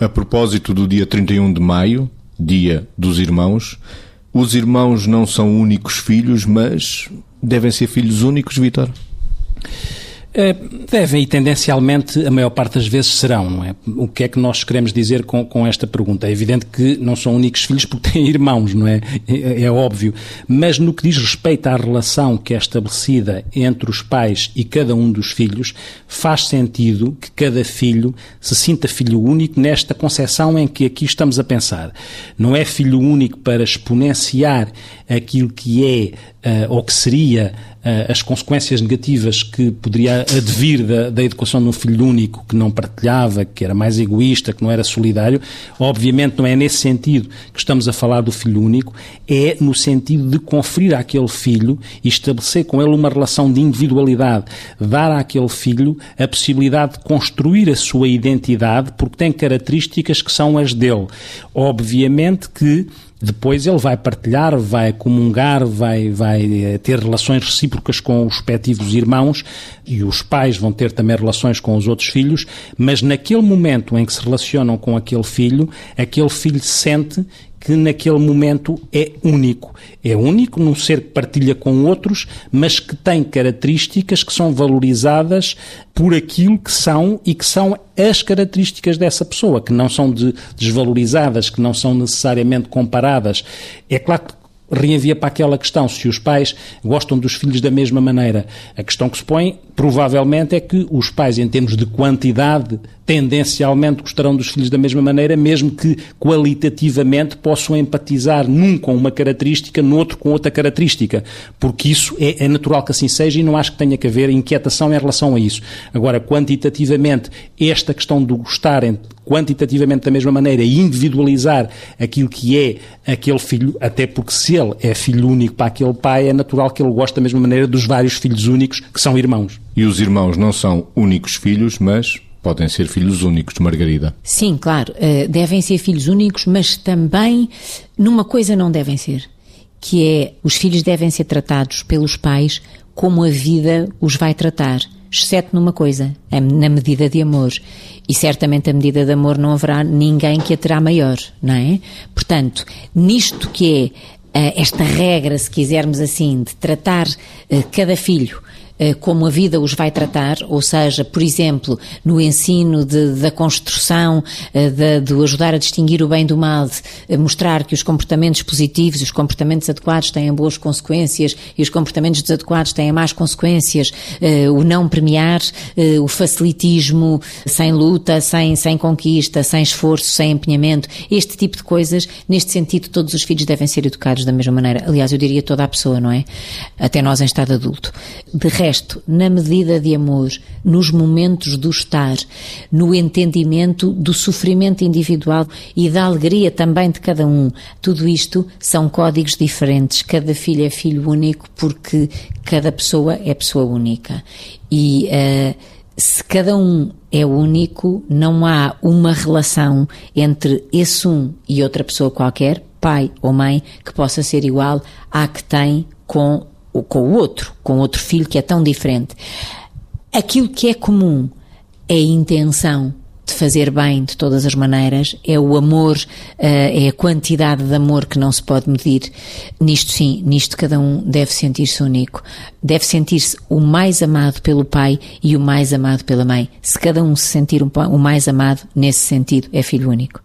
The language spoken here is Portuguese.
A propósito do dia 31 de maio, dia dos irmãos, os irmãos não são únicos filhos, mas devem ser filhos únicos, Vitor? Eh, devem e tendencialmente a maior parte das vezes serão, não é? O que é que nós queremos dizer com, com esta pergunta? É evidente que não são únicos filhos porque têm irmãos, não é? é? É óbvio. Mas no que diz respeito à relação que é estabelecida entre os pais e cada um dos filhos, faz sentido que cada filho se sinta filho único nesta concepção em que aqui estamos a pensar. Não é filho único para exponenciar aquilo que é uh, ou que seria as consequências negativas que poderia advir da, da, educação de um filho único que não partilhava, que era mais egoísta, que não era solidário. Obviamente não é nesse sentido que estamos a falar do filho único, é no sentido de conferir àquele filho e estabelecer com ele uma relação de individualidade, dar àquele filho a possibilidade de construir a sua identidade porque tem características que são as dele. Obviamente que depois ele vai partilhar, vai comungar, vai, vai eh, ter relações recíprocas com os respectivos irmãos e os pais vão ter também relações com os outros filhos, mas naquele momento em que se relacionam com aquele filho, aquele filho sente que naquele momento é único. É único num ser que partilha com outros, mas que tem características que são valorizadas por aquilo que são e que são as características dessa pessoa, que não são de, desvalorizadas, que não são necessariamente comparadas. É claro que reenvia para aquela questão se os pais gostam dos filhos da mesma maneira. A questão que se põe, provavelmente, é que os pais, em termos de quantidade, tendencialmente gostarão dos filhos da mesma maneira, mesmo que qualitativamente possam empatizar num com uma característica, no outro com outra característica, porque isso é, é natural que assim seja e não acho que tenha que haver inquietação em relação a isso. Agora, quantitativamente, esta questão do gostarem quantitativamente da mesma maneira e individualizar aquilo que é aquele filho, até porque se ele é filho único para aquele pai, é natural que ele goste da mesma maneira dos vários filhos únicos que são irmãos. E os irmãos não são únicos filhos, mas podem ser filhos únicos de Margarida. Sim, claro, uh, devem ser filhos únicos, mas também numa coisa não devem ser, que é os filhos devem ser tratados pelos pais como a vida os vai tratar, exceto numa coisa, na medida de amor. E certamente a medida de amor não haverá ninguém que a terá maior, não é? Portanto, nisto que é uh, esta regra, se quisermos assim, de tratar uh, cada filho eh, como a vida os vai tratar, ou seja, por exemplo, no ensino de, da construção, eh, de, de, ajudar a distinguir o bem do mal, eh, mostrar que os comportamentos positivos, os comportamentos adequados têm boas consequências e os comportamentos desadequados têm más consequências, o não premiar, o facilitismo sem luta, sem, sem conquista, sem esforço, sem empenhamento, este tipo de coisas, neste sentido, todos os filhos devem ser educados da mesma maneira. Aliás, eu diria toda a pessoa, não é? Até nós em estado adulto. De resto, na medida de amor, nos momentos do estar, no entendimento do sofrimento individual e da alegria também de cada um, tudo isto são códigos diferentes. Cada filho é filho único porque cada pessoa é pessoa única. E uh, se cada um é único, não há uma relação entre esse um e outra pessoa qualquer, pai ou mãe, que possa ser igual à que tem com com o outro, com outro filho que é tão diferente. Aquilo que é comum é a intenção de fazer bem de todas as maneiras, é o amor, eh, é a quantidade de amor que não se pode medir. Nisto sim, nisto cada um deve sentir-se único. Deve sentir-se o mais amado pelo pai e o mais amado pela mãe. Se cada um se sentir o mais amado, nesse sentido, é filho único.